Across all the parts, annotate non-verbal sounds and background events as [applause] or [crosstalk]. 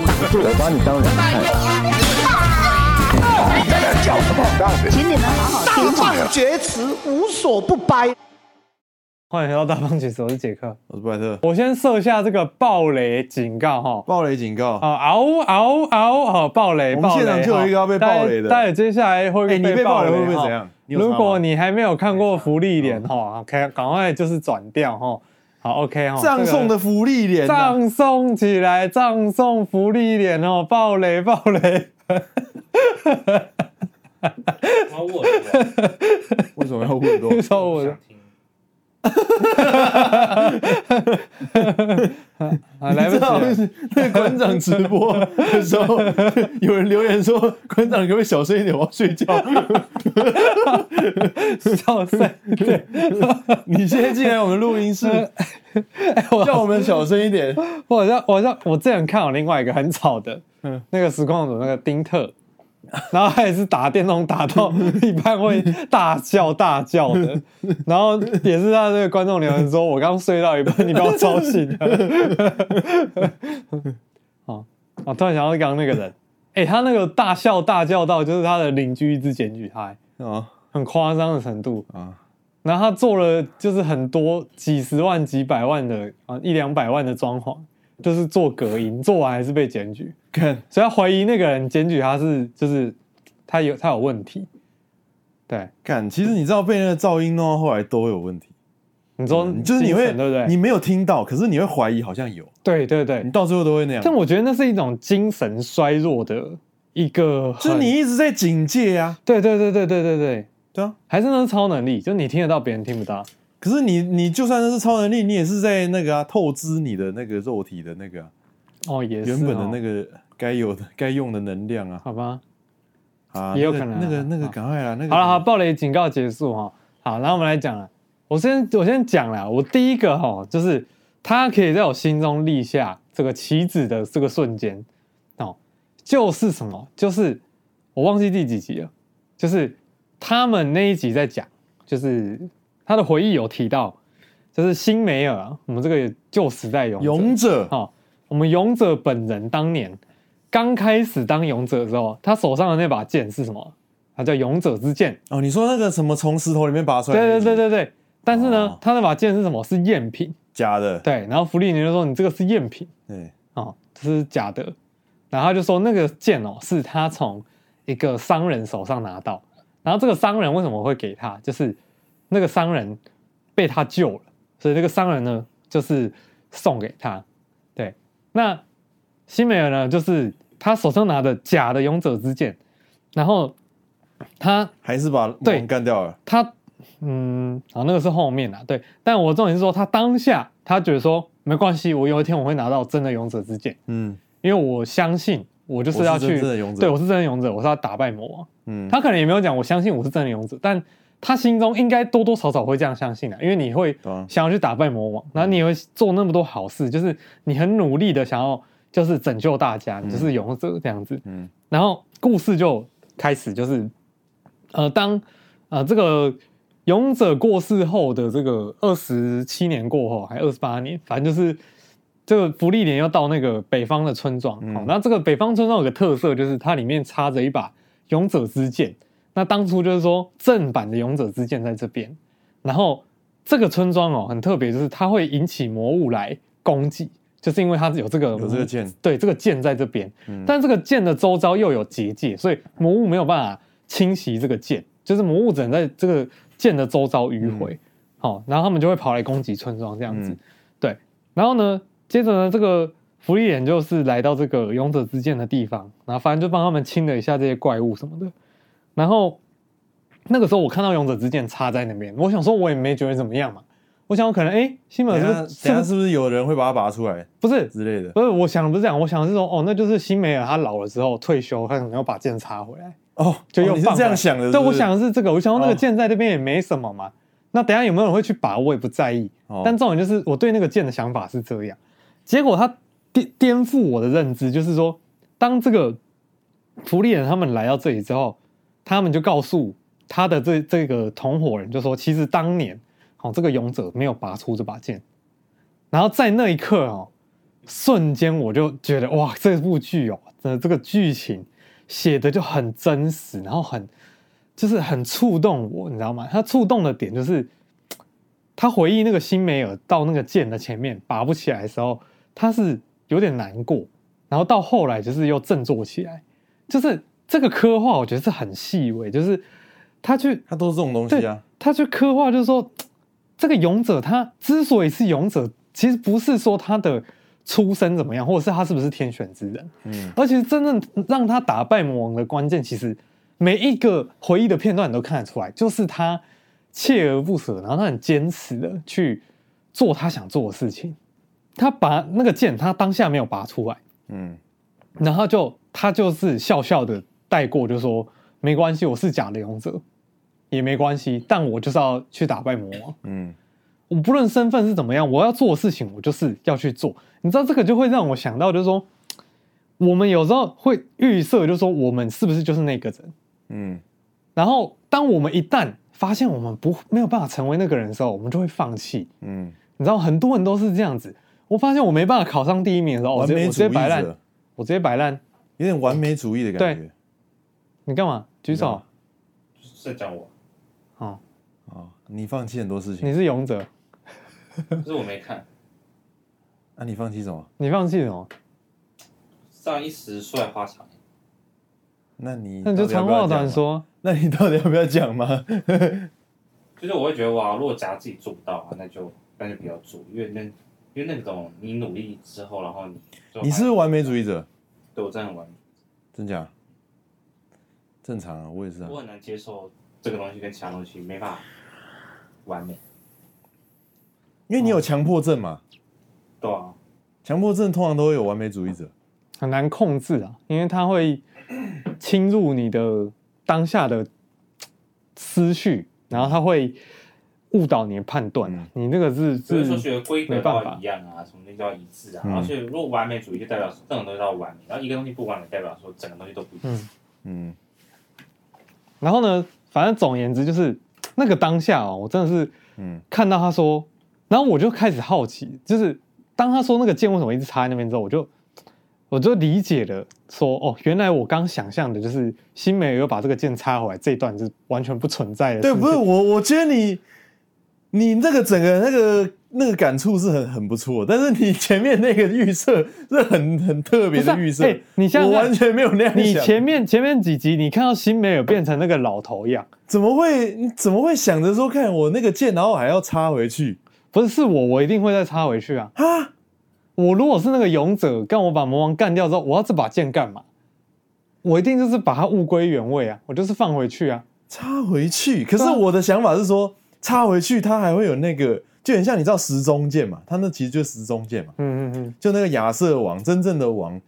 我把你当人看。叫什么？请你们好好听话。大放厥词，无所不掰。欢迎来到大放厥词，我是杰克，我是布莱特。我先设下这个暴雷警告哈，暴雷警告啊，嗷嗷嗷，好暴雷，我们现场就有一个要被暴雷的。待会接下来会被你被暴雷会不会怎样？如果你还没有看过芙莉莲哈，OK，赶快就是转掉哈。好，OK 哦。葬送的福利脸，葬送起来，葬送福利脸哦，暴雷暴雷。好 [laughs] 我的，[laughs] 为什么要问多？[laughs] 说我的。哈哈哈来不及。那个馆长直播的时候，有人留言说：“馆长可不可以小声一点，我要睡觉。”小声一点。你现在进来我们录音室，[laughs] 叫我们小声一点。我好像，我好像，我之前看了另外一个很吵的，嗯，那个实况组那个丁特。[laughs] 然后他也是打电动打到 [laughs] 一半会大叫大叫的，然后也是他这个观众留言说：“我刚睡到一半，你把我吵醒了。[laughs] ”哦，我突然想到刚刚那个人，哎，他那个大笑大叫到就是他的邻居一直检举他，啊，很夸张的程度啊。然后他做了就是很多几十万几百万的啊一两百万的装潢。就是做隔音，做完还是被检举，看，所以他怀疑那个人检举他是，就是他有他有问题，对，看，其实你知道被那个噪音弄到后来都有问题，你说、嗯、就是你会对不对？你没有听到，可是你会怀疑好像有，对对对，你到最后都会那样。但我觉得那是一种精神衰弱的一个，就是你一直在警戒呀、啊，对对对对对对对，对啊，还是那是超能力，就你听得到，别人听不到。可是你，你就算那是超能力，你也是在那个啊，透支你的那个肉体的那个、啊、哦，也是、哦、原本的那个该有的、[laughs] 该用的能量啊，好吧，啊，也有可能、啊。那个、那个、那个，赶快啦，那个好了，好，暴雷警告结束哈，好，然后我们来讲了，我先我先讲了，我第一个哈，就是他可以在我心中立下这个棋子的这个瞬间哦，就是什么？就是我忘记第几集了，就是他们那一集在讲，就是。他的回忆有提到，就是辛梅尔，我们这个旧时代勇者勇者，哦，我们勇者本人当年刚开始当勇者的时候，他手上的那把剑是什么？他叫勇者之剑哦。你说那个什么从石头里面拔出来？对对对对对。但是呢，哦、他那把剑是什么？是赝品，假的。对。然后福利尼就说：“你这个是赝品。”对。哦，这是假的。然后他就说：“那个剑哦，是他从一个商人手上拿到。然后这个商人为什么会给他？就是。”那个商人被他救了，所以那个商人呢，就是送给他。对，那西美尔呢，就是他手上拿的假的勇者之剑，然后他还是把魔王干掉了。他嗯，啊，那个是后面啊，对。但我重点是说，他当下他觉得说没关系，我有一天我会拿到真的勇者之剑。嗯，因为我相信我就是要去，对，我是真的勇者，我是要打败魔王。嗯，他可能也没有讲我相信我是真的勇者，但。他心中应该多多少少会这样相信的，因为你会想要去打败魔王，然后你会做那么多好事，就是你很努力的想要就是拯救大家，你就是勇者这样子。嗯，然后故事就开始，就是呃，当呃这个勇者过世后的这个二十七年过后，还二十八年，反正就是这个福利莲要到那个北方的村庄。嗯，那这个北方村庄有个特色，就是它里面插着一把勇者之剑。那当初就是说正版的勇者之剑在这边，然后这个村庄哦很特别，就是它会引起魔物来攻击，就是因为它有这个有这个剑，对，这个剑在这边，嗯、但这个剑的周遭又有结界，所以魔物没有办法侵袭这个剑，就是魔物只能在这个剑的周遭迂回，好、嗯，然后他们就会跑来攻击村庄这样子，嗯、对，然后呢，接着呢，这个福利眼就是来到这个勇者之剑的地方，然后反正就帮他们清了一下这些怪物什么的。然后那个时候我看到勇者之剑插在那边，我想说我也没觉得怎么样嘛。我想我可能哎，辛美尔是不是，不是有人会把它拔出来？不是之类的，不是。我想的不是这样，我想的是说哦，那就是辛美尔他老了之后退休，他可能要把剑插回来哦，就又、哦、你是这样想的是是？对，我想的是这个。我想说那个剑在那边也没什么嘛。哦、那等下有没有人会去拔，我也不在意。哦、但重点就是我对那个剑的想法是这样。结果他颠颠覆我的认知，就是说当这个福利人他们来到这里之后。他们就告诉他的这这个同伙人，就说其实当年，哦，这个勇者没有拔出这把剑，然后在那一刻哦，瞬间我就觉得哇，这部剧哦，的这个剧情写的就很真实，然后很就是很触动我，你知道吗？他触动的点就是他回忆那个辛梅尔到那个剑的前面拔不起来的时候，他是有点难过，然后到后来就是又振作起来，就是这个刻画，我觉得是很细微，就是他去他都是这种东西啊，他去刻画就是说。这个勇者他之所以是勇者，其实不是说他的出身怎么样，或者是他是不是天选之人，嗯，而且真正让他打败魔王的关键，其实每一个回忆的片段你都看得出来，就是他锲而不舍，然后他很坚持的去做他想做的事情。他把那个剑，他当下没有拔出来，嗯，然后就他就是笑笑的带过，就说没关系，我是假的勇者。也没关系，但我就是要去打败魔王。嗯，我不论身份是怎么样，我要做的事情，我就是要去做。你知道这个就会让我想到，就是说，我们有时候会预设，就是说，我们是不是就是那个人？嗯，然后当我们一旦发现我们不没有办法成为那个人的时候，我们就会放弃。嗯，你知道很多人都是这样子。我发现我没办法考上第一名的时候，我直接我直接摆烂，我直接摆烂，有点完美主义的感觉。对，你干嘛？举手？是在讲我。哦，哦，你放弃很多事情。你是勇者，可是我没看。那、啊、你放弃什么？你放弃什么？上一时帅花长。那你那你就长话短说。那你到底要不要讲吗？[laughs] 就是我会觉得哇，如果假如自己做不到啊，那就那就不要做，因为那因为那种你努力之后，然后你你是，是完美主义者，对我真的很完美，真假？正常啊，我也是啊，我很难接受。这个东西跟其他东西没办法完美，因为你有强迫症嘛。对啊，强迫症通常都会有完美主义者，很难控制啊，因为他会侵入你的当下的思绪，然后他会误导你的判断。嗯、你那个是是说学规则都要一样啊，什么东西都要一致啊。而且如果完美主义就代表这种东西都要完美，然后一个东西不完美代表说整个东西都不一致。嗯，嗯，然后呢？反正总而言之，就是那个当下哦，我真的是，嗯，看到他说，然后我就开始好奇，就是当他说那个剑为什么一直插在那边之后，我就我就理解了，说哦，原来我刚想象的就是新梅尔又把这个剑插回来这一段是完全不存在的。对，不是我，我觉得你你那个整个那个。那个感触是很很不错，但是你前面那个预设是很很特别的预设，欸、你像我完全没有那样想。你前面前面几集，你看到新梅尔变成那个老头一样，怎么会？你怎么会想着说，看我那个剑，然后还要插回去？不是，是我，我一定会再插回去啊！啊！我如果是那个勇者，干我把魔王干掉之后，我要这把剑干嘛？我一定就是把它物归原位啊！我就是放回去啊！插回去。可是我的想法是说，插回去它还会有那个。就很像你知道时钟剑嘛，它那其实就是时钟剑嘛。嗯嗯嗯，就那个亚瑟王，真正的王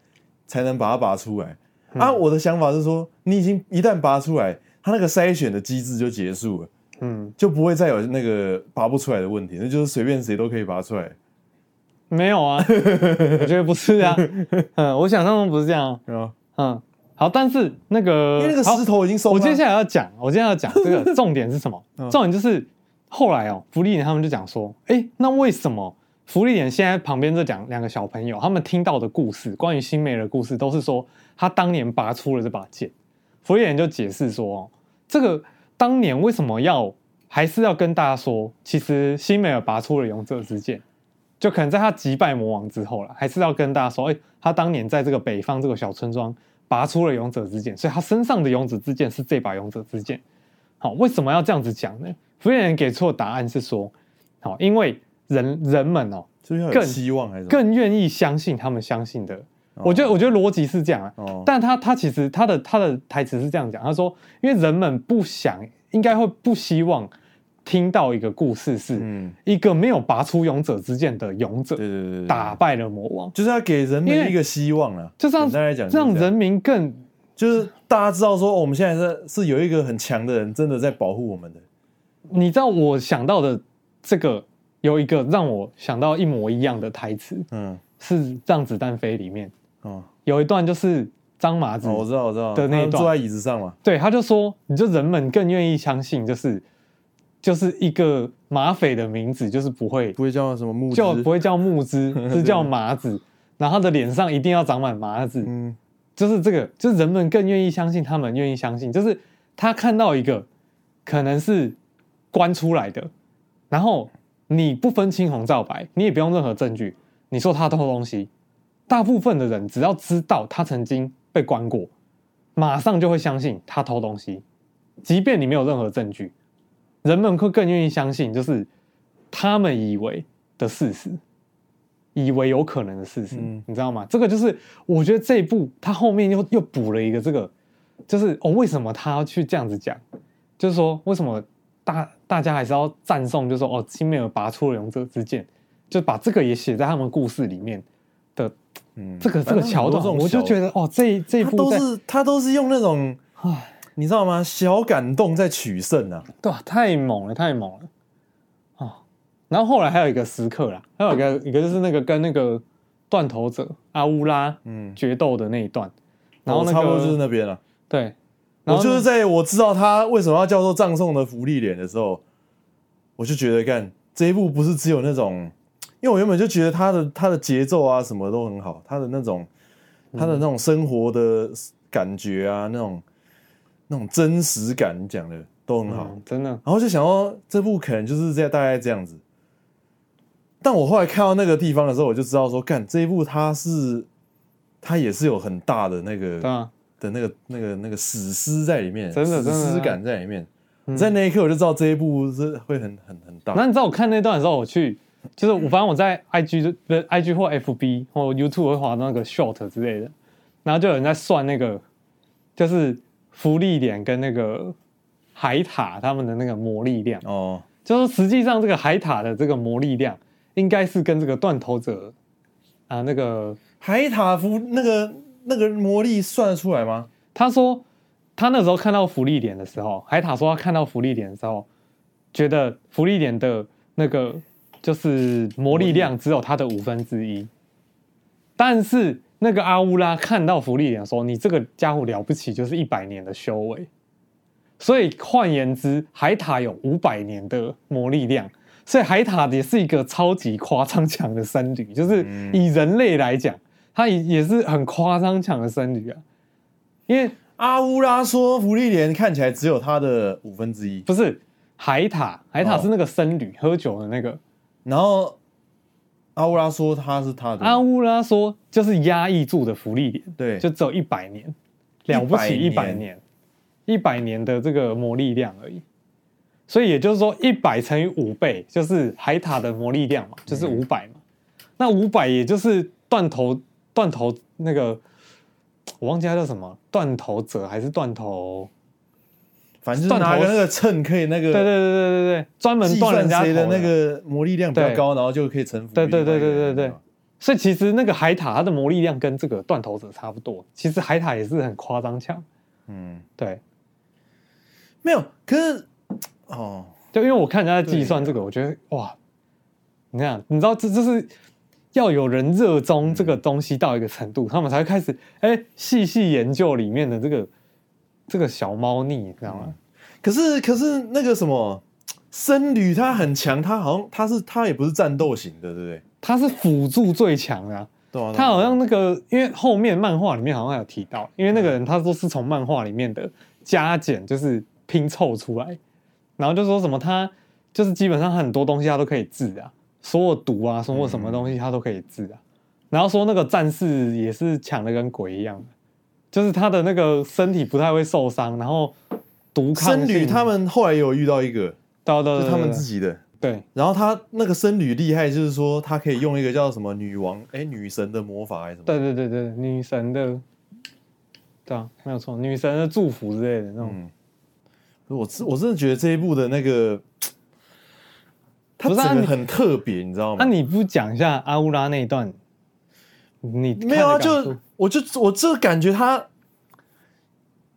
才能把它拔出来。嗯、啊，我的想法是说，你已经一旦拔出来，它那个筛选的机制就结束了。嗯，就不会再有那个拔不出来的问题，那就是随便谁都可以拔出来。没有啊，[laughs] 我觉得不是啊。嗯，我想象中不是这样。嗯嗯，好，但是那个因为那个石头已经收。我接下来要讲，我接下来要讲这个 [laughs] 重点是什么？嗯、重点就是。后来哦，芙莉莲他们就讲说，哎，那为什么芙莉莲现在旁边这讲两个小朋友，他们听到的故事，关于辛梅尔的故事，都是说他当年拔出了这把剑。芙莉莲就解释说，哦，这个当年为什么要还是要跟大家说，其实辛美尔拔出了勇者之剑，就可能在他击败魔王之后了，还是要跟大家说，哎，他当年在这个北方这个小村庄拔出了勇者之剑，所以他身上的勇者之剑是这把勇者之剑。好，为什么要这样子讲呢？芙莉莲给出的答案是说，好，因为人人们哦，更希望还是更愿意相信他们相信的。哦、我觉得，我觉得逻辑是这样啊。哦、但他他其实他的他的台词是这样讲，他说，因为人们不想，应该会不希望听到一个故事，是一个没有拔出勇者之剑的勇者，对对对，打败了魔王，就是要给人民一个希望啊。就这样来讲，让人民更就是大家知道说，哦、我们现在是是有一个很强的人，真的在保护我们的。你知道我想到的这个有一个让我想到一模一样的台词，嗯，是《让子弹飞》里面，哦，有一段就是张麻子，我知道我知道的那一段。坐在椅子上嘛，对，他就说，你就人们更愿意相信，就是就是一个马匪的名字，就是不会不会叫什么木，叫不会叫木之，[laughs] 是叫麻子，然后他的脸上一定要长满麻子，嗯，就是这个，就是人们更愿意相信他们愿意相信，就是他看到一个可能是关出来的，然后你不分青红皂白，你也不用任何证据，你说他偷东西，大部分的人只要知道他曾经被关过，马上就会相信他偷东西，即便你没有任何证据，人们会更愿意相信，就是他们以为的事实，以为有可能的事实，嗯、你知道吗？这个就是我觉得这一部他后面又又补了一个这个，就是哦，为什么他要去这样子讲？就是说为什么大大家还是要赞颂？就是说哦，辛美尔拔出了勇者之剑，就把这个也写在他们故事里面的，嗯，这个这个桥段，我就觉得哦，这这一部都是他都是用那种，唉，你知道吗？小感动在取胜啊，对啊，太猛了，太猛了哦。然后后来还有一个时刻啦，还有一个一个就是那个跟那个断头者阿乌拉嗯决斗的那一段，然后、那个、差不多就是那边了。对，我就是在我知道他为什么要叫做葬送的福利脸的时候，我就觉得干这一部不是只有那种，因为我原本就觉得他的他的节奏啊什么都很好，他的那种他的那种生活的感觉啊，那种那种真实感讲的都很好，嗯、真的。然后就想说这部可能就是在大概这样子。但我后来看到那个地方的时候，我就知道说，干这一部他是，他也是有很大的那个的那个那个那个史诗在里面，真的史诗感在里面。在那一刻我就知道这一部是会很很很大。那你知道我看那段的时候，我去就是我反正我在 IG 的 IG 或 FB 或 YouTube 会滑到那个 short 之类的，然后就有人在算那个就是浮力点跟那个海塔他们的那个魔力量哦，就是实际上这个海塔的这个魔力量。应该是跟这个断头者啊，那个海塔夫那个那个魔力算得出来吗？他说他那时候看到福利点的时候，海塔说他看到福利点的时候，觉得福利点的那个就是魔力量只有他的五分之一。但是那个阿乌拉看到福利点说：“你这个家伙了不起，就是一百年的修为。”所以换言之，海塔有五百年的魔力量。所以海塔也是一个超级夸张强的僧侣，就是以人类来讲，他也也是很夸张抢的僧侣啊。因为阿乌拉说福利莲看起来只有他的五分之一，不是海塔，海塔是那个僧侣、哦、喝酒的那个。然后阿乌拉说他是他的，阿乌拉说就是压抑住的福利莲，对，就只有一百年，了不起一百年，一百年的这个魔力量而已。所以也就是说，一百乘以五倍就是海塔的魔力量嘛，就是五百嘛。那五百也就是断头断头那个，我忘记他叫什么，断头者还是断头？反正就是拿个那个秤可以那个。对对对对对对，专门断人家头的那个魔力量比较高，然后就可以臣服。对对对对对对。所以其实那个海塔它的魔力量跟这个断头者差不多。其实海塔也是很夸张强。嗯，对。没有，可是。哦，就因为我看人家在计算这个，我觉得哇，你看，你知道这这是要有人热衷这个东西到一个程度，他们才会开始哎细细研究里面的这个这个小猫腻，你知道吗？可是可是那个什么僧侣他很强，他好像他是他也不是战斗型的，对不对？他是辅助最强的，对啊，他好像那个因为后面漫画里面好像有提到，因为那个人他说是从漫画里面的加减就是拼凑出来。然后就说什么他就是基本上很多东西他都可以治啊，所有毒啊，所有什么东西他都可以治啊。然后说那个战士也是强的跟鬼一样的，就是他的那个身体不太会受伤，然后毒抗性。僧侣他们后来有遇到一个，对对对，是他们自己的。对，然后他那个僧侣厉害，就是说他可以用一个叫什么女王哎女神的魔法还是什么？对对对对，女神的，对啊，没有错，女神的祝福之类的那种。嗯我我真的觉得这一部的那个，它整个很特别，你知道吗？那你不讲一下阿乌拉那一段？你没有啊？就我就我这感觉他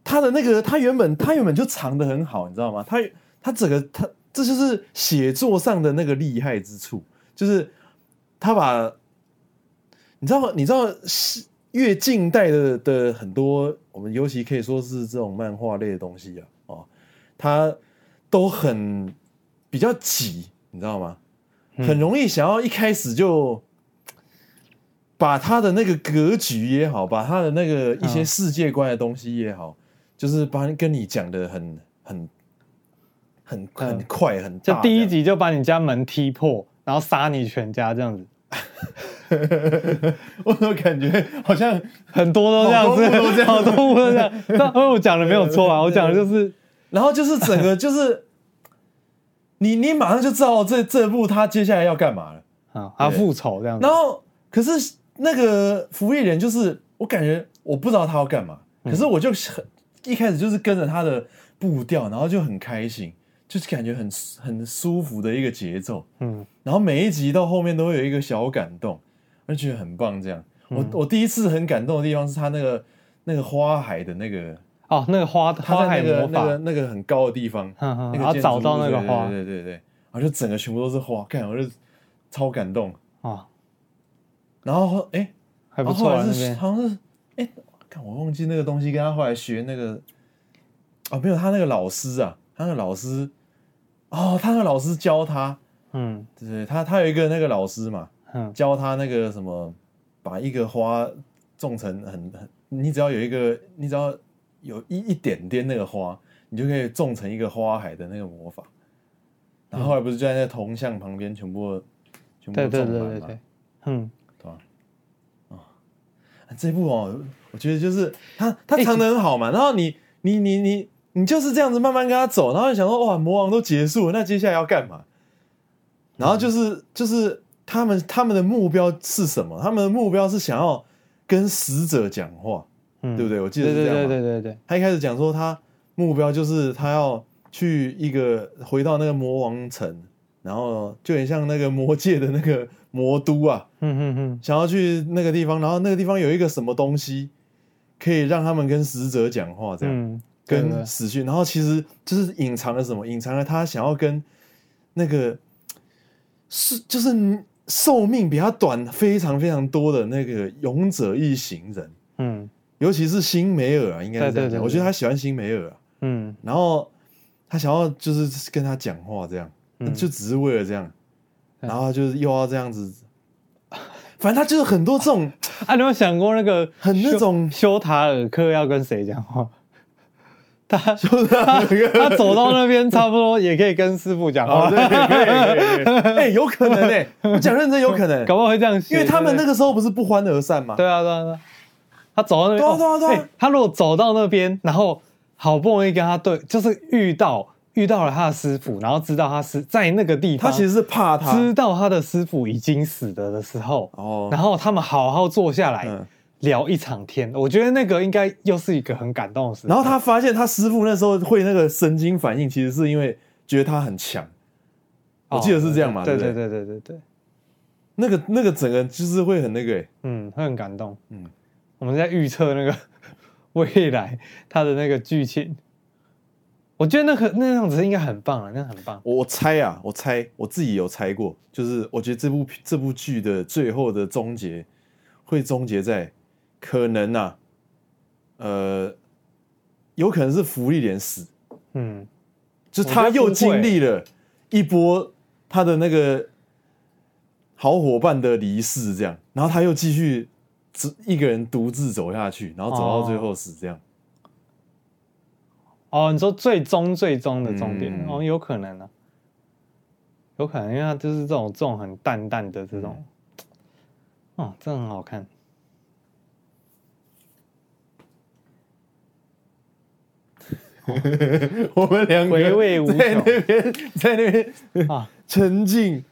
他的那个他原本他原本就藏的很好，你知道吗？他他整个他这就是写作上的那个厉害之处，就是他把你知道吗？你知道越近代的的很多，我们尤其可以说是这种漫画类的东西啊。哦他都很比较挤，你知道吗？很容易想要一开始就把他的那个格局也好，把他的那个一些世界观的东西也好，嗯、就是把跟你讲的很很很很快很大，就第一集就把你家门踢破，然后杀你全家这样子。[laughs] 我怎么感觉好像很多都这样子，好多部都这样。[laughs] 但因为我讲的没有错啊，我讲的就是，然后就是整个就是，你你马上就知道这这部他接下来要干嘛了啊，他复仇这样子。然后可是那个芙莉莲就是我感觉我不知道他要干嘛，可是我就很一开始就是跟着他的步调，然后就很开心。就是感觉很很舒服的一个节奏，嗯，然后每一集到后面都会有一个小感动，而且很棒。这样，嗯、我我第一次很感动的地方是他那个那个花海的那个哦，那个花花海那个那个那个很高的地方，然后找到那个花，对对对对，然后就整个全部都是花，看我就超感动啊。哦、然后哎，还不错啊，好像是哎，看我忘记那个东西，跟他后来学那个哦，没有他那个老师啊，他那个老师。哦，他那个老师教他，嗯，对对，他他有一个那个老师嘛，嗯，教他那个什么，把一个花种成很很，你只要有一个，你只要有一一点点那个花，你就可以种成一个花海的那个魔法。然后后来不是就在那铜像旁边全部全部种满嘛，对对对对对，嗯，对吧？啊，这部哦，我觉得就是他他唱得很好嘛，然后你你你你。你就是这样子慢慢跟他走，然后你想说哇，魔王都结束了，那接下来要干嘛？然后就是就是他们他们的目标是什么？他们的目标是想要跟死者讲话，嗯，对不对？我记得是这样。对对对对。他一开始讲说他目标就是他要去一个回到那个魔王城，然后就很像那个魔界的那个魔都啊，嗯嗯嗯，想要去那个地方，然后那个地方有一个什么东西可以让他们跟死者讲话，这样。嗯跟死去，然后其实就是隐藏了什么？隐藏了他想要跟那个是就是寿命比他短非常非常多的那个勇者一行人，嗯，尤其是辛梅尔啊，应该是这样讲。对对对对，我觉得他喜欢辛梅尔啊，嗯，然后他想要就是跟他讲话，这样，嗯，就只是为了这样，然后就是又要这样子，反正他就是很多这种。[laughs] 啊，你有没有想过那个很那种修塔尔克要跟谁讲话？[laughs] 他说他他走到那边，差不多也可以跟师傅讲话。对，可以可以可以。[laughs] 哎，有可能哎，我讲认真有可能，搞不好会这样。因为他们那个时候不是不欢而散嘛。对啊对啊对。他走到那边，对啊对啊。他如果走到那边，然后好不容易跟他对，就是遇到遇到了他的师傅，然后知道他是在那个地方，他其实是怕他，知道他的师傅已经死了的时候，哦，然后他们好好坐下来。聊一场天，我觉得那个应该又是一个很感动的事。然后他发现他师傅那时候会那个神经反应，其实是因为觉得他很强。我记得是这样嘛？对对对对对对。那个那个整个就是会很那个、欸，嗯，会很感动。嗯，我们在预测那个 [laughs] 未来他的那个剧情。我觉得那个那样子应该很棒啊，那很棒。我猜啊，我猜我自己有猜过，就是我觉得这部这部剧的最后的终结会终结在。可能呐、啊，呃，有可能是福利莲死，嗯，就他又经历了一波他的那个好伙伴的离世，这样，然后他又继续只一个人独自走下去，然后走到最后死，这样。哦，你说最终最终的终点，嗯、哦，有可能啊，有可能，因为它就是这种这种很淡淡的这种，嗯、哦，这很好看。[laughs] 我们两个回味无穷，在那边，在那边啊，沉浸，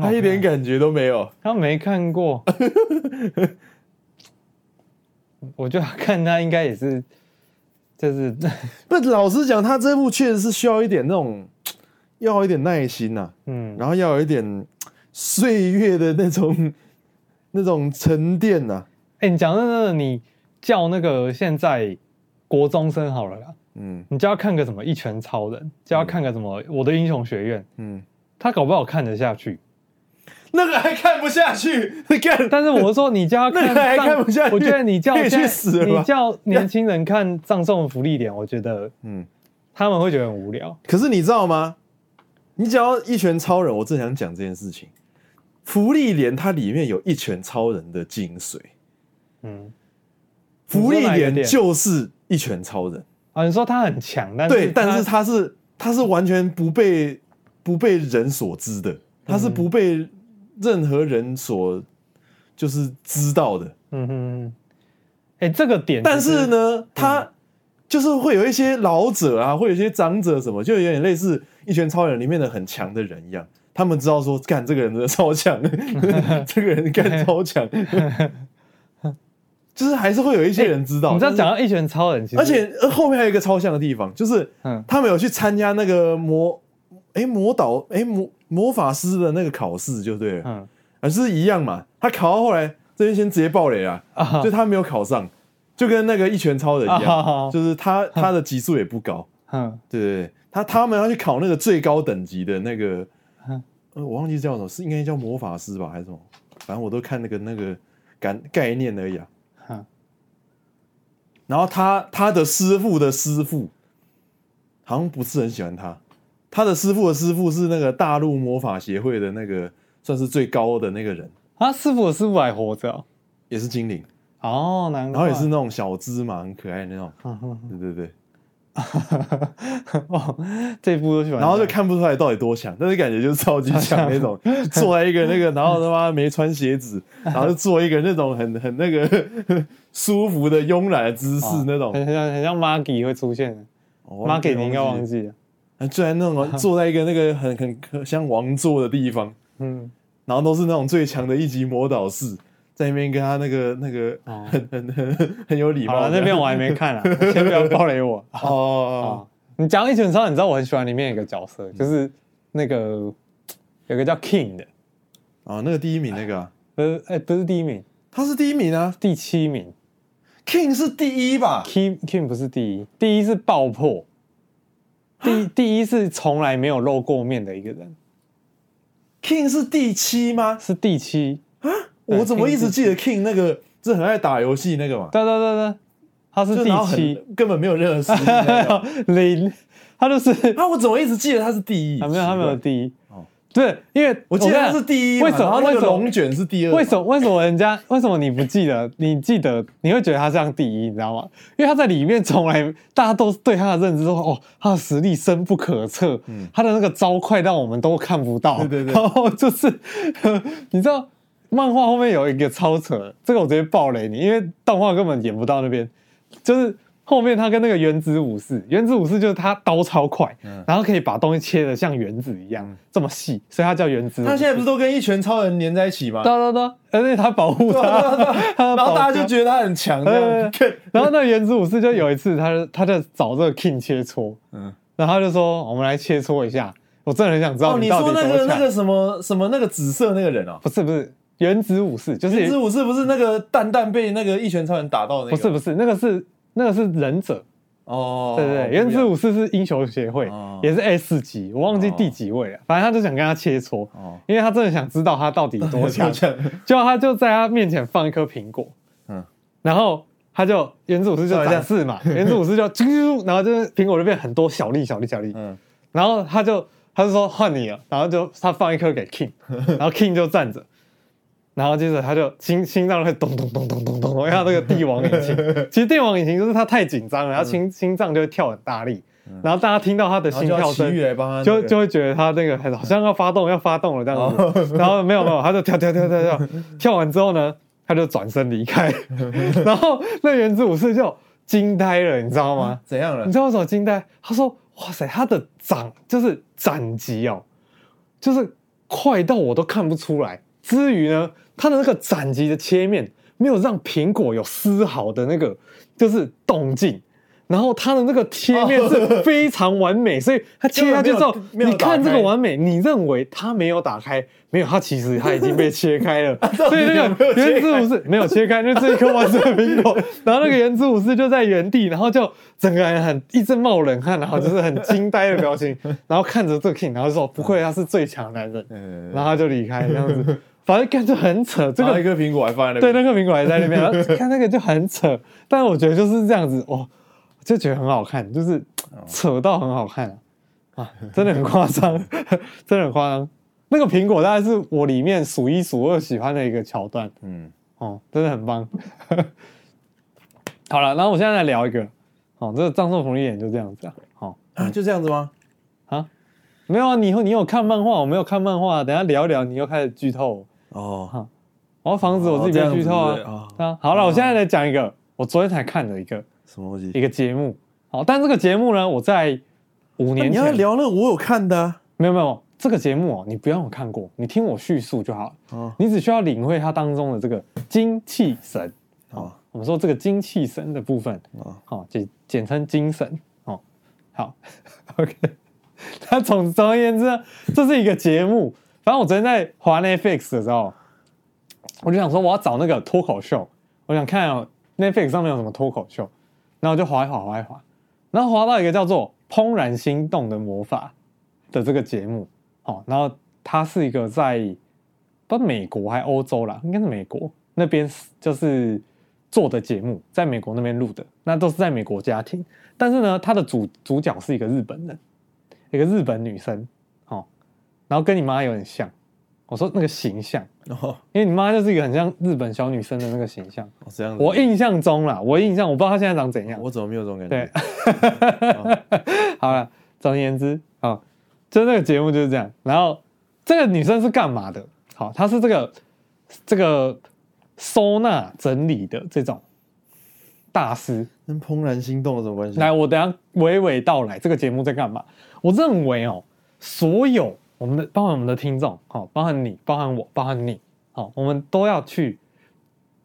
他一点感觉都没有，他没看过。[laughs] 我觉得看他应该也是，就是 [laughs] 不，老实讲，他这部确实是需要一点那种，要有一点耐心呐、啊，嗯，然后要有一点岁月的那种 [laughs] 那种沉淀呐、啊。哎、欸，你讲真的，你叫那个现在。国中生好了啦，嗯，你就要看个什么一拳超人，就要看个什么我的英雄学院，嗯，他搞不好看得下去，那个还看不下去，你 [laughs] 看，但是我说你叫他看，还看不下去，我觉得你叫去死了，你叫年轻人看葬送的芙莉莲，我觉得，嗯，他们会觉得很无聊。可是你知道吗？你只要一拳超人，我正想讲这件事情，福利连它里面有一拳超人的精髓。嗯，福利连就是一拳超人啊！你说他很强，但对，但是他是他是完全不被不被人所知的，他是不被任何人所就是知道的。嗯哼，哎，这个点，但是呢，他就是会有一些老者啊，会有一些长者什么，就有点类似一拳超人里面的很强的人一样，他们知道说，干这个人真的超强，[laughs] 这个人干超强。[laughs] 就是还是会有一些人知道，欸、你知道讲到一拳超人，而且后面还有一个超像的地方，就是他们有去参加那个魔哎、欸、魔导哎、欸、魔魔法师的那个考试，就对了，嗯，而是一样嘛。他考到后来这边先直接爆雷啊，就他没有考上，就跟那个一拳超人一样，就是他他的级数也不高，嗯，对对对，他他们要去考那个最高等级的那个，呃，我忘记叫什么，是应该叫魔法师吧，还是什么？反正我都看那个那个感概念而已啊。然后他他的师傅的师傅好像不是很喜欢他，他的师傅的师傅是那个大陆魔法协会的那个算是最高的那个人。他师傅的师傅还活着，哦，也是精灵。哦，难怪。然后也是那种小芝麻很可爱的那种，对 [laughs] 对对。[laughs] 哦，这部都喜欢，然后就看不出来到底多强，但是感觉就是超级强那种，[laughs] 坐在一个那个，然后他妈没穿鞋子，然后就做一个那种很很那个舒服的慵懒的姿势那种，很像很像 Maggie 会出现的，Maggie 你应该忘记了，居然那种 [laughs] 坐在一个那个很很像王座的地方，嗯，然后都是那种最强的一级魔导士。在那边跟他那个那个很很很很有礼貌。那边我还没看啊，[laughs] 先不要暴雷我。哦，你讲一拳超人，你知道我很喜欢里面一个角色，就是那个有个叫 King 的。哦，那个第一名那个？不是，哎，不是第一名，他是第一名啊，第七名。King 是第一吧？King King 不是第一，第一是爆破。第第一是从来没有露过面的一个人。King 是第七吗？是第七啊。我怎么一直记得 King 那个是很爱打游戏那个嘛？对对对对，他是第七，根本没有任何实力。[laughs] 零，他就是。啊，我怎么一直记得他是第一？没有，他没有第一。哦，对，因为我记得他是第一。为什么？为什么龙卷是第二？为什么？为什么人家？为什么你不记得？你记得？你会觉得他这样第一，你知道吗？因为他在里面从来大家都对他的认知说，哦，他的实力深不可测，他的那个招快到我们都看不到。对对对。然后就是，[laughs] 你知道。漫画后面有一个超扯，这个我直接爆雷你，因为动画根本演不到那边。就是后面他跟那个原子武士，原子武士就是他刀超快，嗯、然后可以把东西切的像原子一样、嗯、这么细，所以他叫原子武士。他现在不是都跟一拳超人粘在一起吗？对对对，而且 [laughs] 他保护他，然后大家就觉得他很强。[laughs] 然后那个原子武士就有一次他，他他在找这个 King 切磋，嗯，然后他就说：“我们来切磋一下。”我真的很想知道你到底。哦，你说那个那个什么什么那个紫色那个人哦？不是不是。原子武士就是原子武士，不是那个蛋蛋被那个一拳超人打到的那个？不是不是，那个是那个是忍者。哦，对对对，原子武士是英雄协会，也是 S 级，我忘记第几位了。反正他就想跟他切磋，因为他真的想知道他到底多强。[laughs] 就他就在他面前放一颗苹果，嗯，然后他就原子武士就展示嘛，[laughs] 原子武士就啾啾，然后就是苹果就变很多小粒小粒小粒，嗯，然后他就他就说换你了，然后就他放一颗给 King，[laughs] 然后 King 就站着。然后接着他就心心脏会咚咚咚咚咚咚，因为他那个帝王引擎，[laughs] 其实帝王引擎就是他太紧张了，他心心脏就会跳很大力，然后大家听到他的心跳声，就就会觉得他那个好像要发动要发动了这样子，然后没有没有，他就跳跳跳跳跳，跳完之后呢，他就转身离开，[laughs] 然后那原子武士就惊呆了，你知道吗？怎样了？你知道为什么惊呆？他说：哇塞，他的斩就是斩击哦，就是快到我都看不出来，之余呢。他的那个斩击的切面没有让苹果有丝毫的那个就是动静，然后它的那个切面是非常完美，所以它切下去之后，你看这个完美，你认为它没有打开？没有，它其实它已经被切开了。[laughs] 所以那个原子武士没有切开，就这一颗完整的苹果。然后那个原子武士就在原地，然后就整个人很一直冒冷汗，然后就是很惊呆的表情，然后看着这个 King，然后就说不愧他是最强男人，然后他就离开这样子。反正看就很扯，这个一个苹果还放在那边，对，那个苹果还在那边，[laughs] 看那个就很扯。但是我觉得就是这样子，哦，就觉得很好看，就是扯到很好看啊，啊真的很夸张，[laughs] 真的很夸张。那个苹果大概是我里面数一数二喜欢的一个桥段。嗯，哦，真的很棒。[laughs] 好了，然后我现在来聊一个，哦，这个葬送福利点就这样子啊。好，啊，就这样子吗？啊，没有啊，你你有看漫画，我没有看漫画，等下聊一聊，你又开始剧透哦。好，我房子我自己被剧透啊。啊，好了，我现在来讲一个，我昨天才看的一个什么东西，一个节目。好，但这个节目呢，我在五年前你要聊那个，我有看的。没有没有，这个节目哦，你不用看过，你听我叙述就好了。哦，你只需要领会它当中的这个精气神。哦，我们说这个精气神的部分。哦，好，简简称精神。哦，好，[laughs] OK。他总总而言之，这是一个节目。反正我昨天在滑 Netflix 的时候，我就想说我要找那个脱口秀，我想看 Netflix 上面有什么脱口秀，然后就滑一滑，滑一滑。然后滑到一个叫做《怦然心动的魔法》的这个节目，哦，然后它是一个在不美国还欧洲啦，应该是美国那边就是做的节目，在美国那边录的，那都是在美国家庭。但是呢，它的主主角是一个日本人，一个日本女生，然后跟你妈有点像。我说那个形象，哦，因为你妈就是一个很像日本小女生的那个形象，哦，这样子。我印象中啦，我印象我不知道她现在长怎样，我怎么没有这种感觉？对，哦、[laughs] 好了，总而言之，啊、哦，就那个节目就是这样。然后这个女生是干嘛的？好，她是这个这个收纳整理的这种大师，跟怦然心动有什么关系？来，我等下娓娓道来，这个节目在干嘛？我认为哦，所有。我们的包含我们的听众，好，包含你，包含我，包含你，好，我们都要去，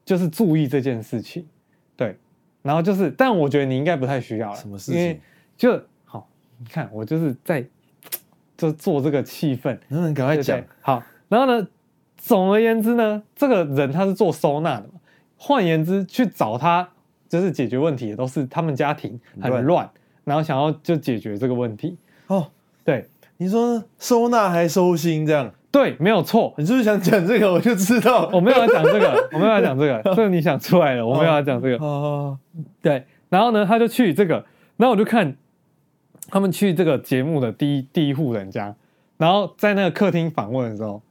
就是注意这件事情，对，然后就是，但我觉得你应该不太需要了，什么事情？因为就好，你看我就是在，就做这个气氛，能不能赶快讲？好，然后呢，总而言之呢，这个人他是做收纳的嘛，换言之，去找他就是解决问题的都是他们家庭很乱，乱然后想要就解决这个问题，哦，对。你说收纳还收心这样？对，没有错。你是不是想讲这个？我就知道，我没有要讲这个，[laughs] 我没有要讲这个，这个你想出来了，我没有要讲这个。[laughs] 哦，对。然后呢，他就去这个，然后我就看他们去这个节目的第一第一户人家，然后在那个客厅访问的时候，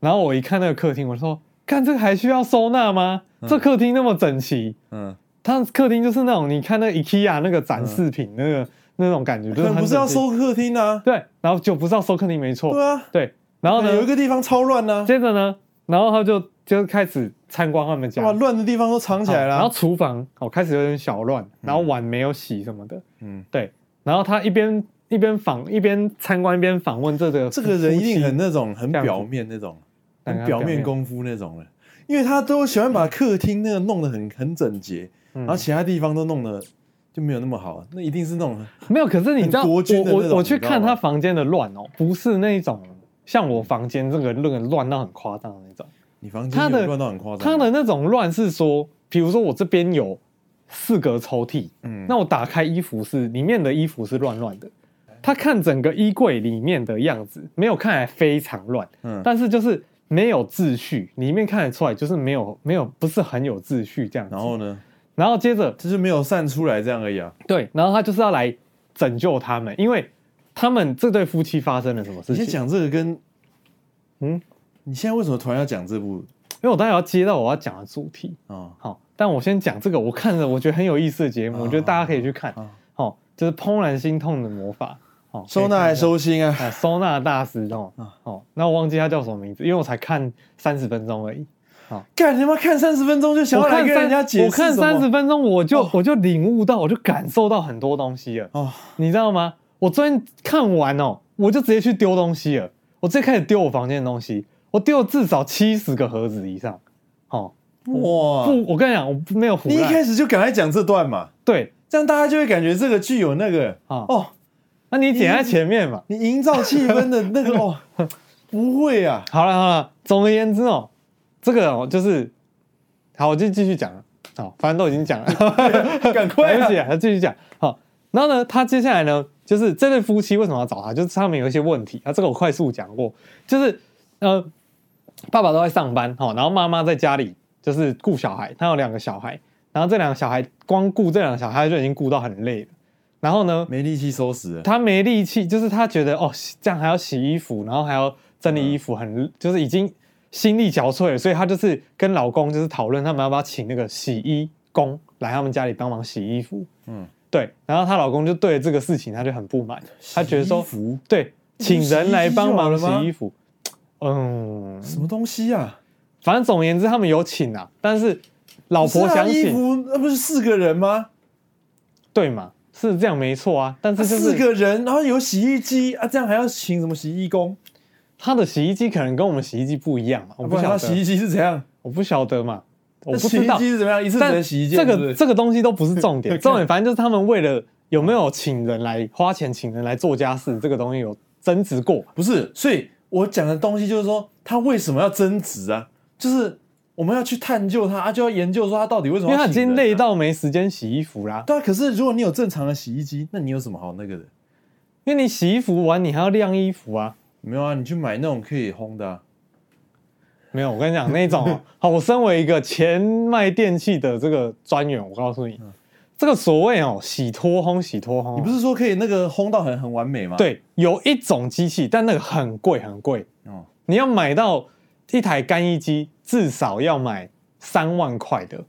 然后我一看那个客厅，我说：“看这个还需要收纳吗？这客厅那么整齐。”嗯，他客厅就是那种你看那个 IKEA 那个展示品那个。那种感觉，就是不是要收客厅啊？对，然后就不是要收客厅，没错。对啊，对，然后呢，有一个地方超乱呢。接着呢，然后他就就开始参观他们家，哇，乱的地方都藏起来了。然后厨房哦开始有点小乱，然后碗没有洗什么的。嗯，对。然后他一边一边访一边参观一边访问这个这个人一定很那种很表面那种，很表面功夫那种的，因为他都喜欢把客厅那个弄得很很整洁，然后其他地方都弄得。就没有那么好，那一定是那种没有。可是你知道，我我我去看他房间的乱哦，不是那种像我房间这个那个乱到很夸张的那种。你房间乱到很夸张，他的那种乱是说，比如说我这边有四格抽屉，嗯，那我打开衣服是里面的衣服是乱乱的。他看整个衣柜里面的样子，没有看来非常乱，嗯，但是就是没有秩序，里面看得出来就是没有没有不是很有秩序这样子。然后呢？然后接着就是没有散出来这样而已啊。对，然后他就是要来拯救他们，因为他们这对夫妻发生了什么事情？你先讲这个跟，嗯，你现在为什么突然要讲这部？因为我当然要接到我要讲的主题啊。哦、好，但我先讲这个，我看了我觉得很有意思的节目，哦、我觉得大家可以去看。哦，哦，就是怦然心痛的魔法。哦，[laughs] 收纳还收心啊？啊收纳大师哦。哦，那我忘记他叫什么名字，因为我才看三十分钟而已。好，干你妈看三十分钟就想要来跟人家解释？我看三十分钟我就、哦、我就领悟到，我就感受到很多东西了。哦，你知道吗？我昨天看完哦，我就直接去丢东西了。我直接开始丢我房间的东西，我丢了至少七十个盒子以上。哦，哇！不，我跟你讲，我没有胡。你一开始就赶快讲这段嘛？对，这样大家就会感觉这个具有那个啊。哦，那你剪在前面嘛？你营造气氛的那个哦，[laughs] 不会啊。好了好了，总而言之哦。这个哦，就是好，我就继续讲了。好，反正都已经讲了，[laughs] 赶快啊！他继续讲。好，然后呢，他接下来呢，就是这对夫妻为什么要找他？就是他们有一些问题。啊，这个我快速讲过，就是呃，爸爸都在上班，好，然后妈妈在家里就是顾小孩。他有两个小孩，然后这两个小孩光顾这两个小孩就已经顾到很累了。然后呢，没力气收拾。他没力气，就是他觉得哦，这样还要洗衣服，然后还要整理衣服很，很就是已经心力交瘁，所以她就是跟老公就是讨论，他们要不要请那个洗衣工来他们家里帮忙洗衣服。嗯，对。然后她老公就对这个事情，他就很不满，他觉得说，对，请人来帮忙洗衣服，嗯，什么东西啊？反正总而言之，他们有请啊，但是老婆想请，衣服那不是四个人吗？对嘛？是这样没错啊，但是、就是、四个人，然后有洗衣机啊，这样还要请什么洗衣工？他的洗衣机可能跟我们洗衣机不一样嘛，我不晓得。他洗衣机是怎样？我不晓得嘛，我不知道洗衣机是怎么样，一次只能洗一件。这个这个东西都不是重点，[laughs] 重点反正就是他们为了有没有请人来花钱请人来做家事，这个东西有争执过。不是，所以我讲的东西就是说，他为什么要争执啊？就是。我们要去探究他，就要研究说他到底为什么、啊？因为他已经累到没时间洗衣服啦。对啊，可是如果你有正常的洗衣机，那你有什么好那个的？因为你洗衣服完，你还要晾衣服啊。没有啊，你去买那种可以烘的、啊。没有，我跟你讲那种。[laughs] 好，我身为一个前卖电器的这个专员，我告诉你，这个所谓哦洗脱烘洗脱烘，你不是说可以那个烘到很很完美吗？对，有一种机器，但那个很贵很贵哦。你要买到一台干衣机。至少要买三万块的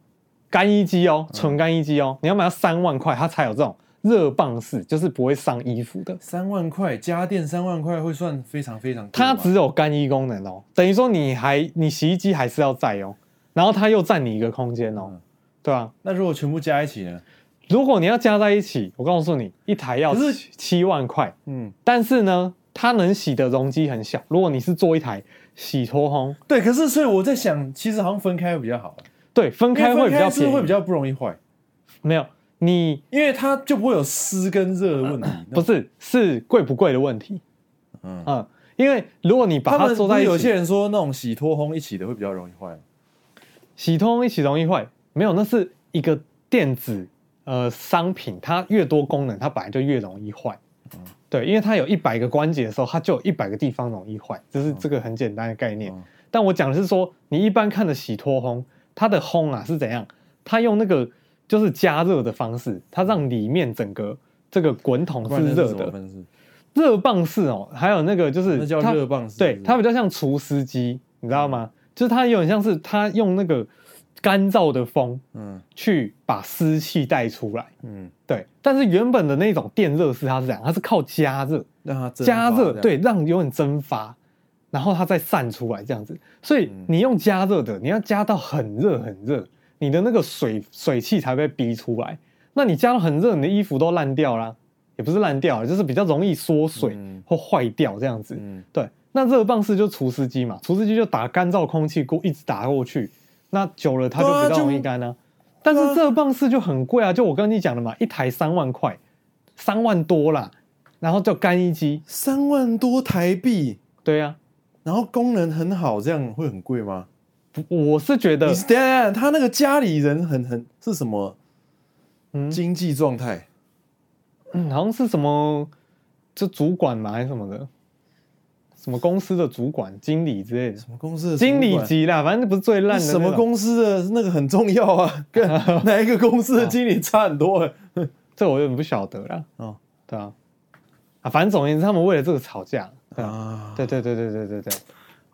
干衣机哦，纯干衣机哦，你要买到三万块，它才有这种热棒式，就是不会伤衣服的。三万块家电，三万块会算非常非常。它只有干衣功能哦，等于说你还你洗衣机还是要在哦，然后它又占你一个空间哦，对啊？那如果全部加一起呢？如果你要加在一起，我告诉你，一台要七万块，嗯，但是呢，它能洗的容积很小。如果你是做一台。洗脱烘，对，可是所以我在想，其实好像分开会比较好。对，分开会比较便宜，会比较不容易坏。没有你，因为它就不会有湿跟热的问题。不是，是贵不贵的问题。嗯嗯，因为如果你把它做在一起，有些人说那种洗脱烘一起的会比较容易坏。洗脱烘一起容易坏？没有，那是一个电子呃商品，它越多功能，它本来就越容易坏。嗯。对，因为它有一百个关节的时候，它就有一百个地方容易坏，这是这个很简单的概念。嗯、但我讲的是说，你一般看的洗脱烘，它的烘啊是怎样？它用那个就是加热的方式，它让里面整个这个滚筒是热的，热棒式哦。还有那个就是那叫热棒式，对，它比较像除湿机，你知道吗？嗯、就是它有点像是它用那个。干燥的风，嗯，去把湿气带出来，嗯，对。但是原本的那种电热式，它是这样，它是靠加热，让它加热，对，让有点蒸发，然后它再散出来这样子。所以你用加热的，你要加到很热很热，你的那个水水汽才被逼出来。那你加到很热，你的衣服都烂掉啦，也不是烂掉了，就是比较容易缩水或坏掉这样子。嗯，对。那热棒式就除湿机嘛，除湿机就打干燥空气过，一直打过去。那久了它就比较容易干啊，但是热棒式就很贵啊，就我跟你讲的嘛，一台三万块，三万多啦，然后叫干衣机，三万多台币，对呀，然后功能很好，这样会很贵吗？我是觉得，他那个家里人很很是什么，嗯经济状态，嗯，好像是什么，就主管嘛还是什么的。什么公司的主管、经理之类的？什么公司的经理级啦？反正不是最烂的。什么公司的那个很重要啊？跟 [laughs] 哪一个公司的经理差很多？[laughs] 这我有点不晓得了。哦，对啊，啊，反正总而言之，他们为了这个吵架啊，对对对对对对对，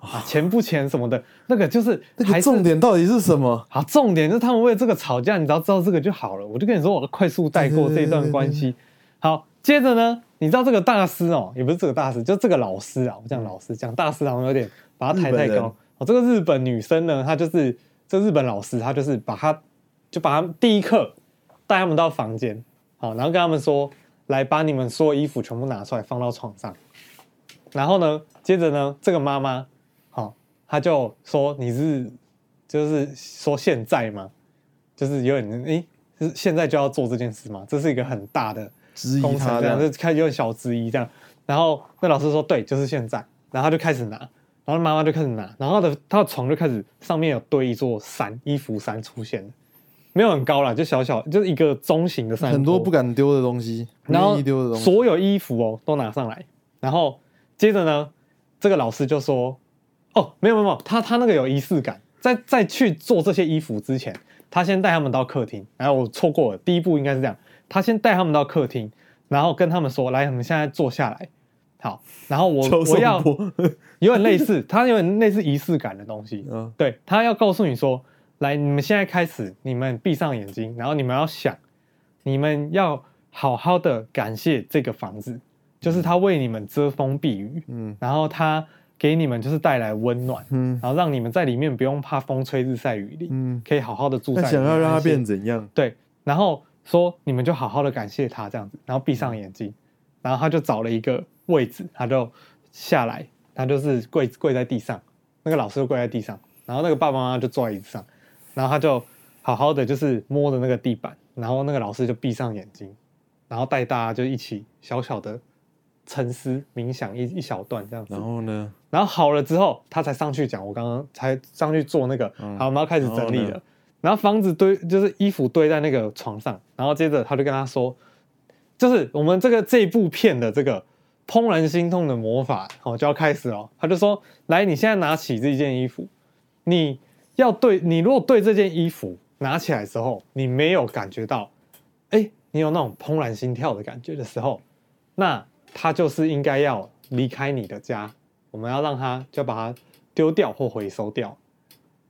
啊，钱不钱什么的，那个就是那个重点到底是什么？好，重点就是他们为了这个吵架，你只要知道这个就好了。我就跟你说，我快速带过这一段关系。好，接着呢？你知道这个大师哦，也不是这个大师，就这个老师啊。我讲老师，讲大师好像有点把他抬太高。哦，这个日本女生呢，她就是这日本老师，她就是把他就把他第一课带他们到房间，好，然后跟他们说，来把你们所有衣服全部拿出来放到床上。然后呢，接着呢，这个妈妈，好，她就说你是就是说现在吗？就是有点诶，是现在就要做这件事吗？这是一个很大的。质疑他这样，就开始有点小质疑这样，然后那老师说对，就是现在，然后他就开始拿，然后妈妈就开始拿，然后他的他的床就开始上面有堆一座山，衣服山出现了，没有很高啦，就小小就是一个中型的山，很多不敢丢的东西，然后所有衣服哦都拿上来，然后接着呢，这个老师就说，哦，没有没有，他他那个有仪式感，在在去做这些衣服之前，他先带他们到客厅，然后我错过了第一步应该是这样。他先带他们到客厅，然后跟他们说：“来，你们现在坐下来。”好，然后我 [laughs] 我要 [laughs] 有点类似，他有点类似仪式感的东西。嗯，对，他要告诉你说，来，你们现在开始，你们闭上眼睛，然后你们要想，你们要好好的感谢这个房子，就是他为你们遮风避雨，嗯，然后他给你们就是带来温暖，嗯，然后让你们在里面不用怕风吹日晒雨淋，嗯，可以好好的住在里面。想要让它变怎样？对，然后说你们就好好的感谢他这样子，然后闭上眼睛，然后他就找了一个。位置，他就下来，他就是跪跪在地上，那个老师就跪在地上，然后那个爸爸妈妈就坐在椅子上，然后他就好好的就是摸着那个地板，然后那个老师就闭上眼睛，然后带大家就一起小小的沉思冥想一一小段这样子。然后呢？然后好了之后，他才上去讲，我刚刚才上去做那个，嗯、好，我们要开始整理了。然后，房子堆就是衣服堆在那个床上，然后接着他就跟他说，就是我们这个这一部片的这个。怦然心痛的魔法，哦，就要开始了。他就说：“来，你现在拿起这件衣服，你要对，你如果对这件衣服拿起来的时候，你没有感觉到，哎，你有那种怦然心跳的感觉的时候，那他就是应该要离开你的家。我们要让他就把它丢掉或回收掉，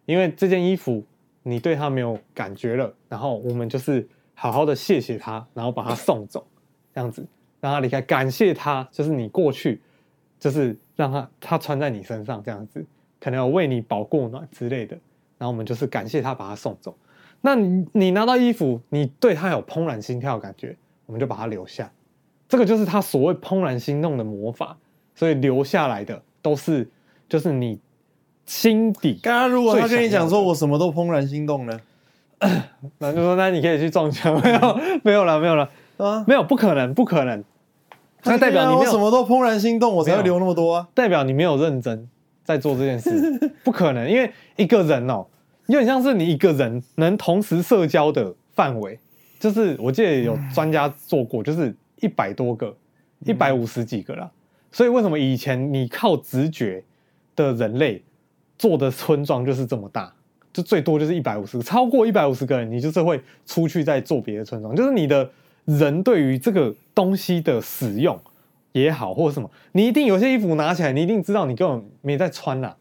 因为这件衣服你对它没有感觉了。然后我们就是好好的谢谢他，然后把他送走，这样子。”让他离开，感谢他，就是你过去，就是让他他穿在你身上这样子，可能有为你保过暖之类的。然后我们就是感谢他，把他送走。那你拿到衣服，你对他有怦然心跳的感觉，我们就把他留下。这个就是他所谓怦然心动的魔法。所以留下来的都是就是你心底。刚刚如果他跟你讲说我什么都怦然心动呢？[laughs] 那就说那你可以去撞墙。没有 [laughs] 没有了没有了啊没有不可能不可能。那代表你没有什么都怦然心动，我才会留那么多啊！代表你没有认真在做这件事，[laughs] 不可能，因为一个人哦，有点像是你一个人能同时社交的范围，就是我记得有专家做过，就是一百多个，一百五十几个啦。所以为什么以前你靠直觉的人类做的村庄就是这么大，就最多就是一百五十个，超过一百五十个人，你就是会出去再做别的村庄，就是你的。人对于这个东西的使用也好，或者什么，你一定有些衣服拿起来，你一定知道你根本没在穿啦。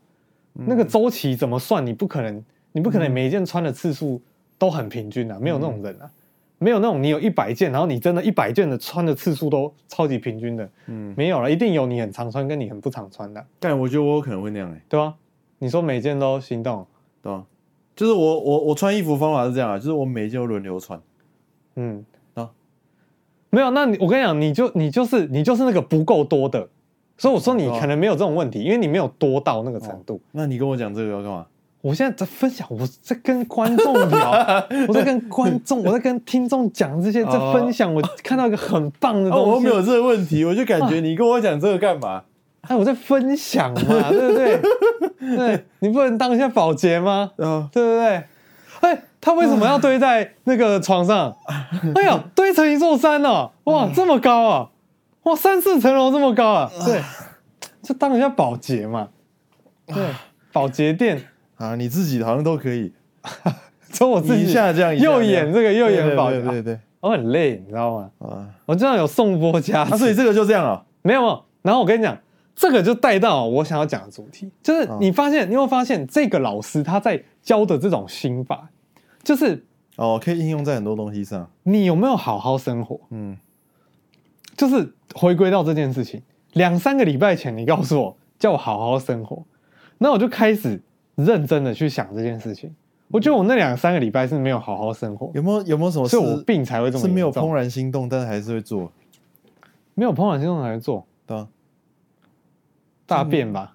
嗯、那个周期怎么算？你不可能，你不可能每一件穿的次数都很平均啊，没有那种人啊，嗯、没有那种你有一百件，然后你真的一百件的穿的次数都超级平均的，嗯，没有了，一定有你很常穿跟你很不常穿的。但我觉得我有可能会那样哎、欸，对吧？你说每件都心动，对吧？就是我我我穿衣服方法是这样啊，就是我每一件都轮流穿，嗯啊。没有，那你我跟你讲，你就你就是你就是那个不够多的，所以我说你可能没有这种问题，因为你没有多到那个程度。哦、那你跟我讲这个要干嘛？我现在在分享，我在跟观众聊，[laughs] 我在跟观众，我在跟听众讲这些，在分享。我看到一个很棒的东西，哦、我没有这个问题，我就感觉你跟我讲这个干嘛？[laughs] 哎，我在分享嘛，[laughs] 对不对？对，你不能当一下保洁吗？哦、对不对？哎，他为什么要堆在那个床上？哎呀，堆成一座山哦！哇，这么高啊！哇，三四层楼这么高啊！对，就当一下保洁嘛。对，保洁店啊，你自己好像都可以。[laughs] 从我自己下这样，右眼这个，右眼保洁，对对对，我很累，你知道吗？啊，我这样有颂钵加持，所以这个就这样了？没有没有。然后我跟你讲，这个就带到我想要讲的主题，就是你发现，你有发现这个老师他在教的这种心法。就是哦，可以应用在很多东西上。你有没有好好生活？嗯，就是回归到这件事情。两三个礼拜前，你告诉我叫我好好生活，那我就开始认真的去想这件事情。我觉得我那两三个礼拜是没有好好生活。有没有有没有什么？所以我病才会这么。是没有怦然心动，但是还是会做。没有怦然心动还是做？对啊，大便吧。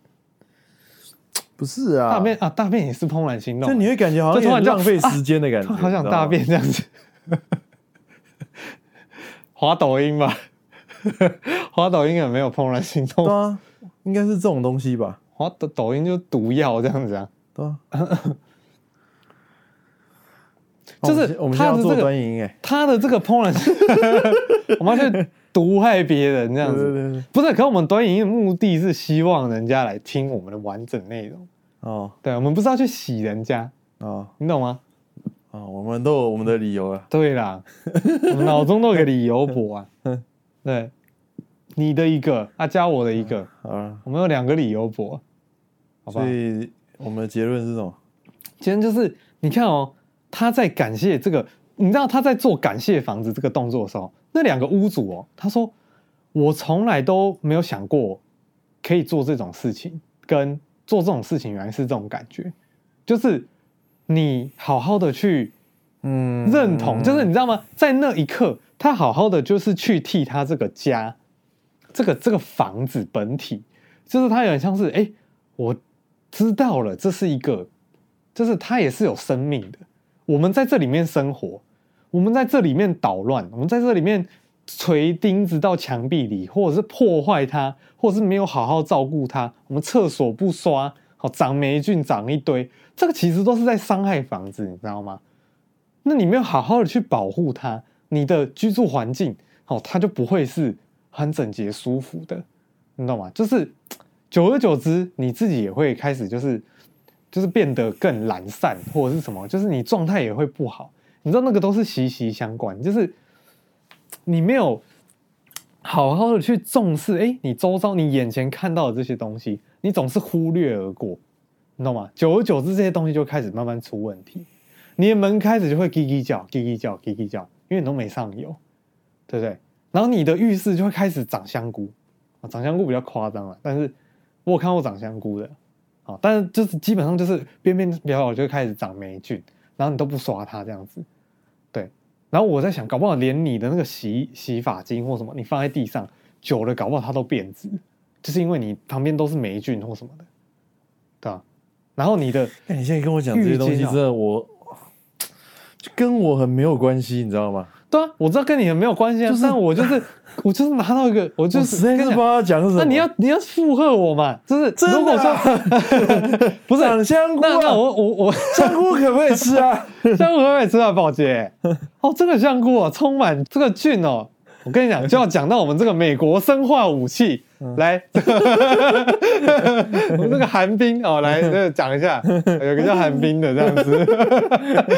不是啊，大便啊，大便也是怦然心动，就你会感觉好像突然浪费时间的感觉，好想大便这样子。[laughs] 滑抖音吧，[laughs] 滑抖音也没有怦然心动？对啊，应该是这种东西吧。滑抖抖音就毒药这样子啊，对啊。[laughs] 就是我们现在要做短影音，哎，他的这个怦然心动，我们要去毒害别人这样子，不是？可我们短影音的目的是希望人家来听我们的完整内容。哦，对，我们不是要去洗人家哦，你懂吗？哦，我们都有我们的理由啊。对啦，[laughs] 我们脑中都有个理由博啊。[laughs] 对，你的一个，啊，加我的一个，啊，我们有两个理由博，好吧？所以我们的结论是什么？结论就是，你看哦，他在感谢这个，你知道他在做感谢房子这个动作的时候，那两个屋主哦，他说我从来都没有想过可以做这种事情，跟做这种事情原来是这种感觉，就是你好好的去。嗯，认同就是你知道吗？在那一刻，他好好的就是去替他这个家，这个这个房子本体，就是他有点像是哎，我知道了，这是一个，就是它也是有生命的。我们在这里面生活，我们在这里面捣乱，我们在这里面锤钉子到墙壁里，或者是破坏它，或者是没有好好照顾它。我们厕所不刷，好长霉菌，长一堆，这个其实都是在伤害房子，你知道吗？那你没有好好的去保护它，你的居住环境，哦，它就不会是很整洁舒服的，你懂吗？就是久而久之，你自己也会开始就是就是变得更懒散，或者是什么，就是你状态也会不好。你知道那个都是息息相关，就是你没有好好的去重视，哎，你周遭你眼前看到的这些东西，你总是忽略而过，你懂吗？久而久之，这些东西就开始慢慢出问题。你的门开始就会叽叽叫，叽叽叫，叽叽叫，因为你都没上油，对不对？然后你的浴室就会开始长香菇，啊，长香菇比较夸张了，但是我有看过长香菇的，啊，但是就是基本上就是边边角角就开始长霉菌，然后你都不刷它这样子，对。然后我在想，搞不好连你的那个洗洗发精或什么，你放在地上久了，搞不好它都变质，就是因为你旁边都是霉菌或什么的，对吧？然后你的，哎，你现在跟我讲这些东西，真的我。[tsk] 就跟我很没有关系，你知道吗？对啊，我知道跟你们没有关系啊，就是、但我就是 [laughs] 我就是拿到一个，我就是跟你帮他讲什么？那你要你要附和我嘛？就是如果说 [laughs] 不是长香菇、啊，那那我我我香菇可不可以吃啊？[laughs] 香菇可不可以吃啊？宝洁哦，这个香菇啊，充满这个菌哦。我跟你讲，就要讲到我们这个美国生化武器，嗯、来，我们这个寒冰哦，来，这个讲一下，有个叫寒冰的这样子，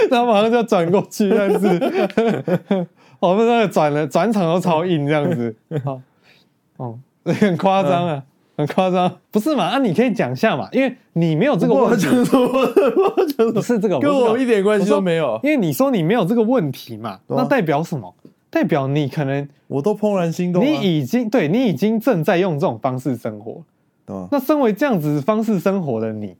然后马上就要转过去，这样子，我们那个转了转场都超硬这样子，好，哦，很夸张啊，很夸张，不是嘛？啊，你可以讲一下嘛，因为你没有这个问题，不是这个，跟我一点关系都没有，因为你说你没有这个问题嘛，那代表什么？代表你可能我都怦然心动，你已经对你已经正在用这种方式生活？那身为这样子方式生活的你，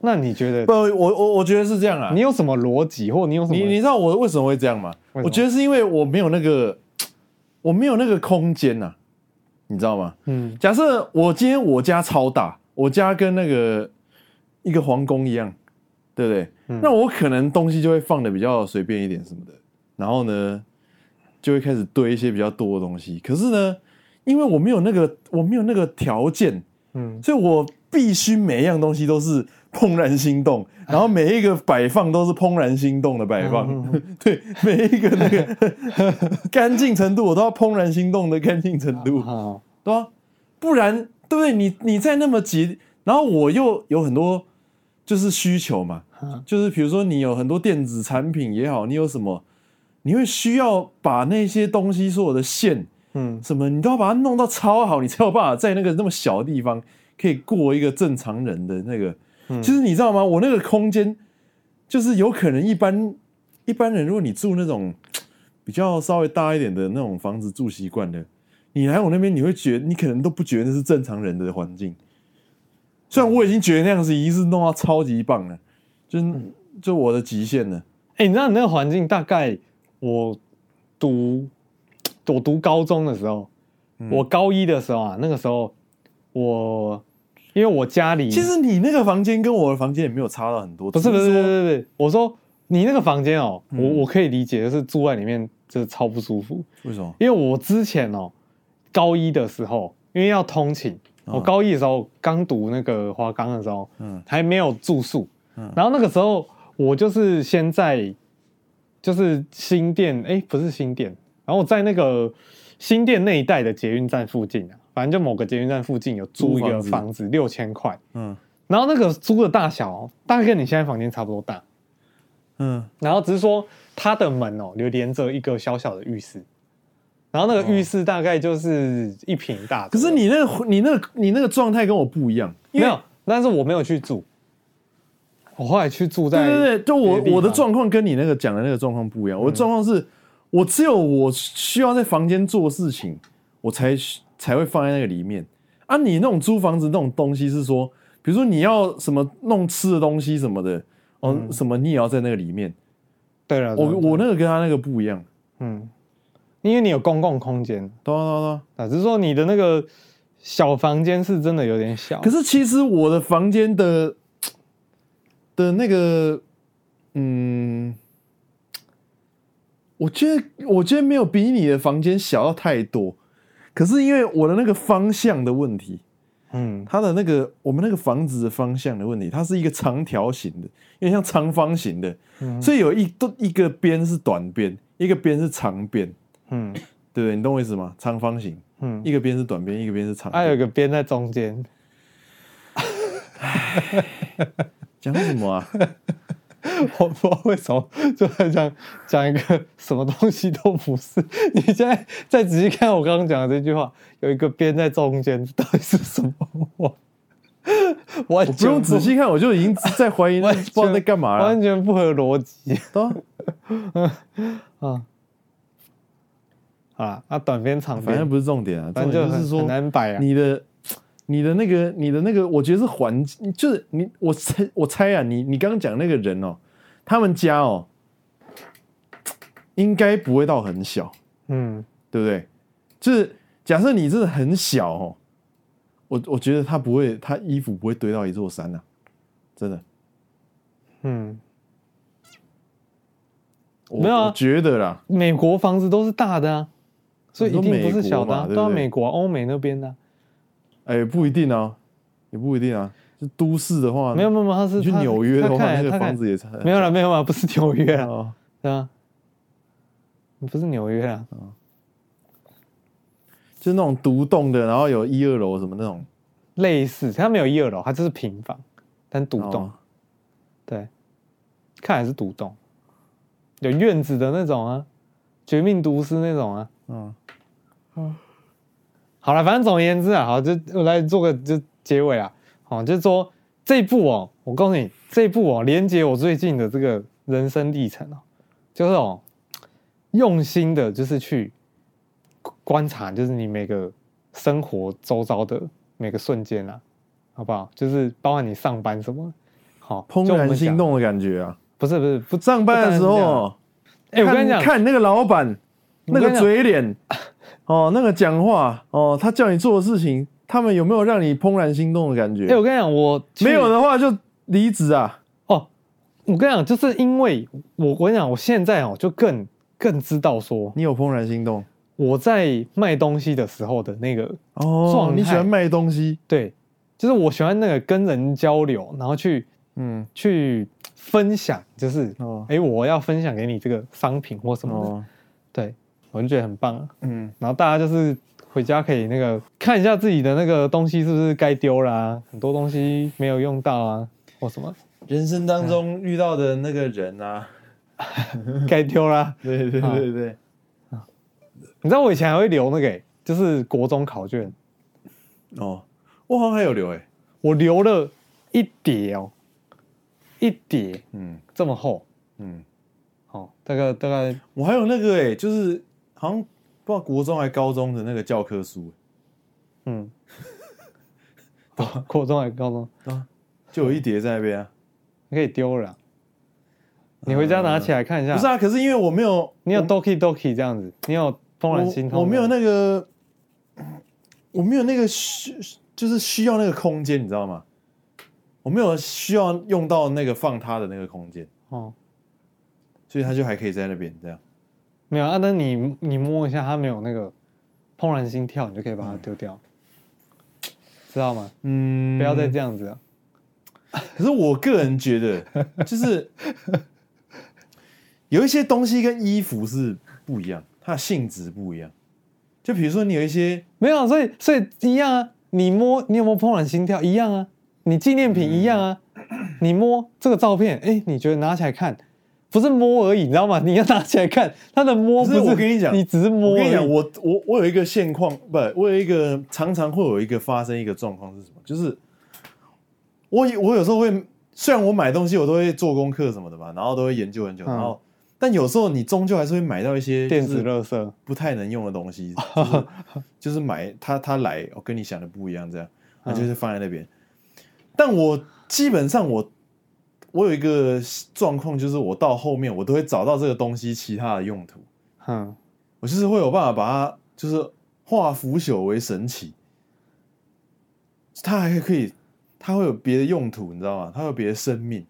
那你觉得？不，我我我觉得是这样啊。你有什么逻辑，或你有什么？你你知道我为什么会这样吗？我觉得是因为我没有那个，[tsk] 我没有那个空间呐，你知道吗？嗯。假设我今天我家超大，我家跟那个一个皇宫一样，对不对？嗯。那我可能东西就会放的比较随便一点什么的，然后呢？就会开始堆一些比较多的东西，可是呢，因为我没有那个我没有那个条件，嗯，所以我必须每一样东西都是怦然心动，然后每一个摆放都是怦然心动的摆放，嗯、[laughs] 对，每一个那个 [laughs] 干净程度我都要怦然心动的干净程度，啊、对吧？不然对不对？你你在那么急，然后我又有很多就是需求嘛，啊、就是比如说你有很多电子产品也好，你有什么？你会需要把那些东西，所有的线，嗯，什么，你都要把它弄到超好，你才有办法在那个那么小的地方可以过一个正常人的那个。嗯，其实你知道吗？我那个空间就是有可能一般一般人，如果你住那种比较稍微大一点的那种房子住习惯的，你来我那边，你会觉得你可能都不觉得那是正常人的环境。虽然我已经觉得那样子已经是弄到超级棒了，就就我的极限了。哎，你知道你那个环境大概？我读我读高中的时候，嗯、我高一的时候啊，那个时候我因为我家里，其实你那个房间跟我的房间也没有差到很多。不是不是不是不是，我说你那个房间哦，嗯、我我可以理解，就是住在里面就是超不舒服。为什么？因为我之前哦，高一的时候，因为要通勤，哦、我高一的时候刚读那个华冈的时候，嗯，还没有住宿，嗯，然后那个时候我就是先在。就是新店，哎、欸，不是新店，然后我在那个新店那一带的捷运站附近啊，反正就某个捷运站附近有租一个房子，六千块，嗯，然后那个租的大小大概跟你现在房间差不多大，嗯，然后只是说它的门哦，就连着一个小小的浴室，然后那个浴室大概就是一平大。可是你那个你那个你那个状态跟我不一样，没有，但是我没有去住。我后来去住在对对对，就我我的状况跟你那个讲的那个状况不一样。我的状况是，我只有我需要在房间做事情，我才才会放在那个里面。啊，你那种租房子那种东西是说，比如说你要什么弄吃的东西什么的，哦，什么你也要在那个里面。对了，我我那个跟他那个不一样。嗯，因为你有公共空间。对啊对啊，啊，只是说你的那个小房间是真的有点小。可是其实我的房间的。的那个，嗯，我觉得我觉得没有比你的房间小到太多，可是因为我的那个方向的问题，嗯，它的那个我们那个房子的方向的问题，它是一个长条形的，有点像长方形的，嗯，所以有一都一个边是短边，一个边是长边，嗯，对不对？你懂我意思吗？长方形，嗯，一个边是短边，一个边是长边，还有一个边在中间。[laughs] 讲什么啊？[laughs] 我不知道为什么就在讲讲一个什么东西都不是。[laughs] 你现在再仔细看我刚刚讲的这句话，有一个边在中间，到底是什么？[laughs] 我我不用仔细看，我就已经在怀疑，不知道在干嘛了，完全不合逻辑。啊啊啊！短边长边，反正不是重点啊，反正就是说很难摆啊，你的。你的那个，你的那个，我觉得是环境，就是你，我猜，我猜啊，你，你刚刚讲那个人哦，他们家哦，应该不会到很小，嗯，对不对？就是假设你真的很小哦，我我觉得他不会，他衣服不会堆到一座山呐，真的，嗯，没有啊，我觉得啦，美国房子都是大的啊，所以一定不是小的，都要美国、欧美那边的。哎，不一定啊，也不一定啊。是都市的话，没有没有，他是去纽约的话，那个房子也没有了，没有啊，不是纽约啊，对啊，不是纽约啊，就是那种独栋的，然后有一二楼什么那种，类似，它没有一二楼，它就是平房，但独栋，对，看来是独栋，有院子的那种啊，绝命毒师那种啊，嗯。嗯。好了，反正总而言之啊，好，就我来做个就结尾啊，好，就是说这一部哦，我告诉你，这一部哦，连接我最近的这个人生历程哦，就是哦，用心的，就是去观察，就是你每个生活周遭的每个瞬间啊，好不好？就是包含你上班什么，好，怦然心动的感觉啊，不是不是不上班的时候，哎，我跟你讲，看那个老板那个嘴脸。哦，那个讲话哦，他叫你做的事情，他们有没有让你怦然心动的感觉？哎、欸，我跟你讲，我没有的话就离职啊。哦，我跟你讲，就是因为我，我跟你讲，我现在哦，就更更知道说，你有怦然心动。我在卖东西的时候的那个哦，你喜欢卖东西？对，就是我喜欢那个跟人交流，然后去嗯去分享，就是哦，哎、欸，我要分享给你这个商品或什么的，哦、对。我就觉得很棒啊，嗯，然后大家就是回家可以那个看一下自己的那个东西是不是该丢啦，很多东西没有用到啊，或什么。人生当中遇到的那个人啊，[laughs] 该丢啦，[laughs] 对对对对，啊，你知道我以前还会留那个，就是国中考卷，哦，我好像还有留诶，我留了一叠哦，一叠，嗯，这么厚，嗯，好，大概大概我还有那个诶，就是。好像不知道国中还高中的那个教科书，嗯，[laughs] 国中还高中？啊，就有一叠在那边啊，你可以丢了，你回家拿起来看一下。不是啊，可是因为我没有，你有 Doki Doki 这样子，你有怦然心动，我没有那个，我没有那个需，就是需要那个空间，你知道吗？我没有需要用到那个放它的那个空间。哦，所以它就还可以在那边这样。没有啊，那你你摸一下，它没有那个怦然心跳，你就可以把它丢掉，嗯、知道吗？嗯，不要再这样子了。可是我个人觉得，[laughs] 就是有一些东西跟衣服是不一样，它的性质不一样。就比如说，你有一些没有，所以所以一样啊。你摸，你有没有怦然心跳？一样啊。你纪念品一样啊。嗯、你摸这个照片，哎，你觉得拿起来看？不是摸而已，你知道吗？你要拿起来看，它的摸不是。我跟你讲，你只是摸。我跟你讲，我我我有一个现况，不，我有一个常常会有一个发生一个状况是什么？就是我我有时候会，虽然我买东西我都会做功课什么的嘛，然后都会研究很久，然后、嗯、但有时候你终究还是会买到一些电子垃圾不太能用的东西，就是、[laughs] 就是买它它来，我跟你想的不一样，这样，它就是放在那边。嗯、但我基本上我。我有一个状况，就是我到后面我都会找到这个东西其他的用途，嗯，我就是会有办法把它就是化腐朽为神奇，它还可以，它会有别的用途，你知道吗？它有别的生命。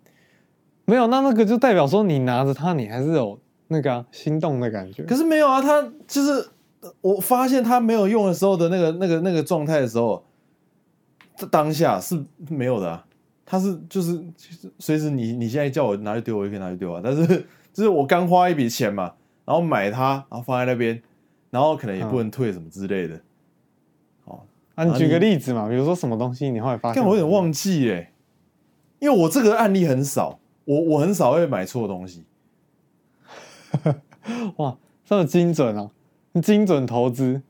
没有，那那个就代表说你拿着它，你还是有那个、啊、心动的感觉。可是没有啊，它就是我发现它没有用的时候的那个那个那个状态的时候，这当下是没有的啊。它是就是随时你你现在叫我拿去丢，我就可以拿去丢啊。但是 [laughs] 就是我刚花一笔钱嘛，然后买它，然后放在那边，然后可能也不能退什么之类的。哦、嗯，啊，你举个例子嘛，比如说什么东西你后来发现？但我有点忘记哎，因为我这个案例很少，我我很少会买错东西。[laughs] 哇，这么精准啊！精准投资，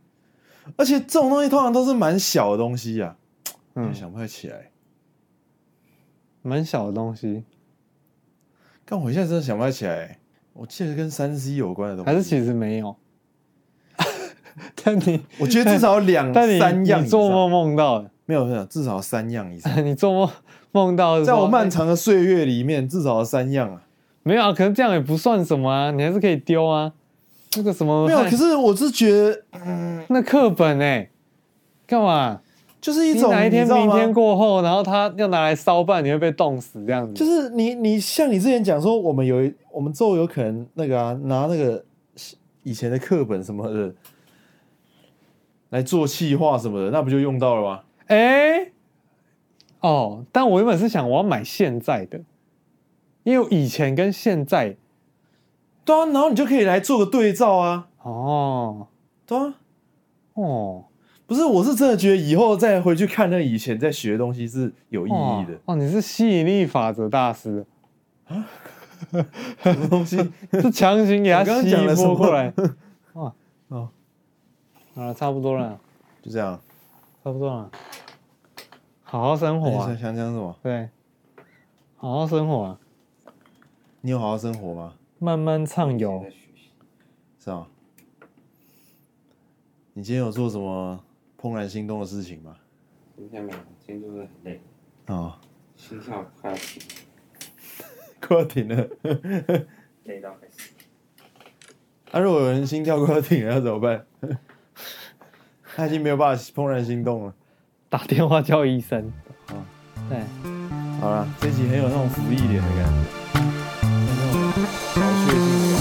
而且这种东西通常都是蛮小的东西呀、啊，嗯，想不太起来。蛮小的东西，但我现在真的想不起来。我记得跟三 C 有关的东西，还是其实没有。[laughs] 但你，[laughs] 我觉得至少两三样。你做梦梦到的没有没有，至少三样以上。[laughs] 你做梦梦到，在我漫长的岁月里面，至少三样啊。没有啊，可能这样也不算什么啊，你还是可以丢啊。那个什么没有，可是我是觉得，嗯，那课本哎、欸，干嘛？就是一种哪一天明天过后，然后他要拿来烧饭，你会被冻死这样子。就是你你像你之前讲说，我们有我们之后有可能那个啊，拿那个以前的课本什么的来做气化什么的，那不就用到了吗？哎、欸，哦，但我原本是想我要买现在的，因为以前跟现在，对啊，然后你就可以来做个对照啊。哦，对啊，哦。不是，我是真的觉得以后再回去看那以前在学的东西是有意义的。哦，[laughs] 你是吸引力法则大师啊？什么东西？[laughs] 是强行给他吸引过来？[laughs] 哇哦，好了，差不多了，就这样，差不多了。好好生活啊！想讲什么？对，好好生活啊！你有好好生活吗？慢慢畅游，是啊。你今天有做什么？怦然心动的事情吗？今天没有，今天就是很累啊，哦、心跳快要停，快要停了，累到开始。那、啊、如果有人心跳快要停了，要怎么办？[laughs] 他已经没有办法怦然心动了，打电话叫医生。啊、哦，对，好了，这集很有那种福利点的感觉，那种小确幸。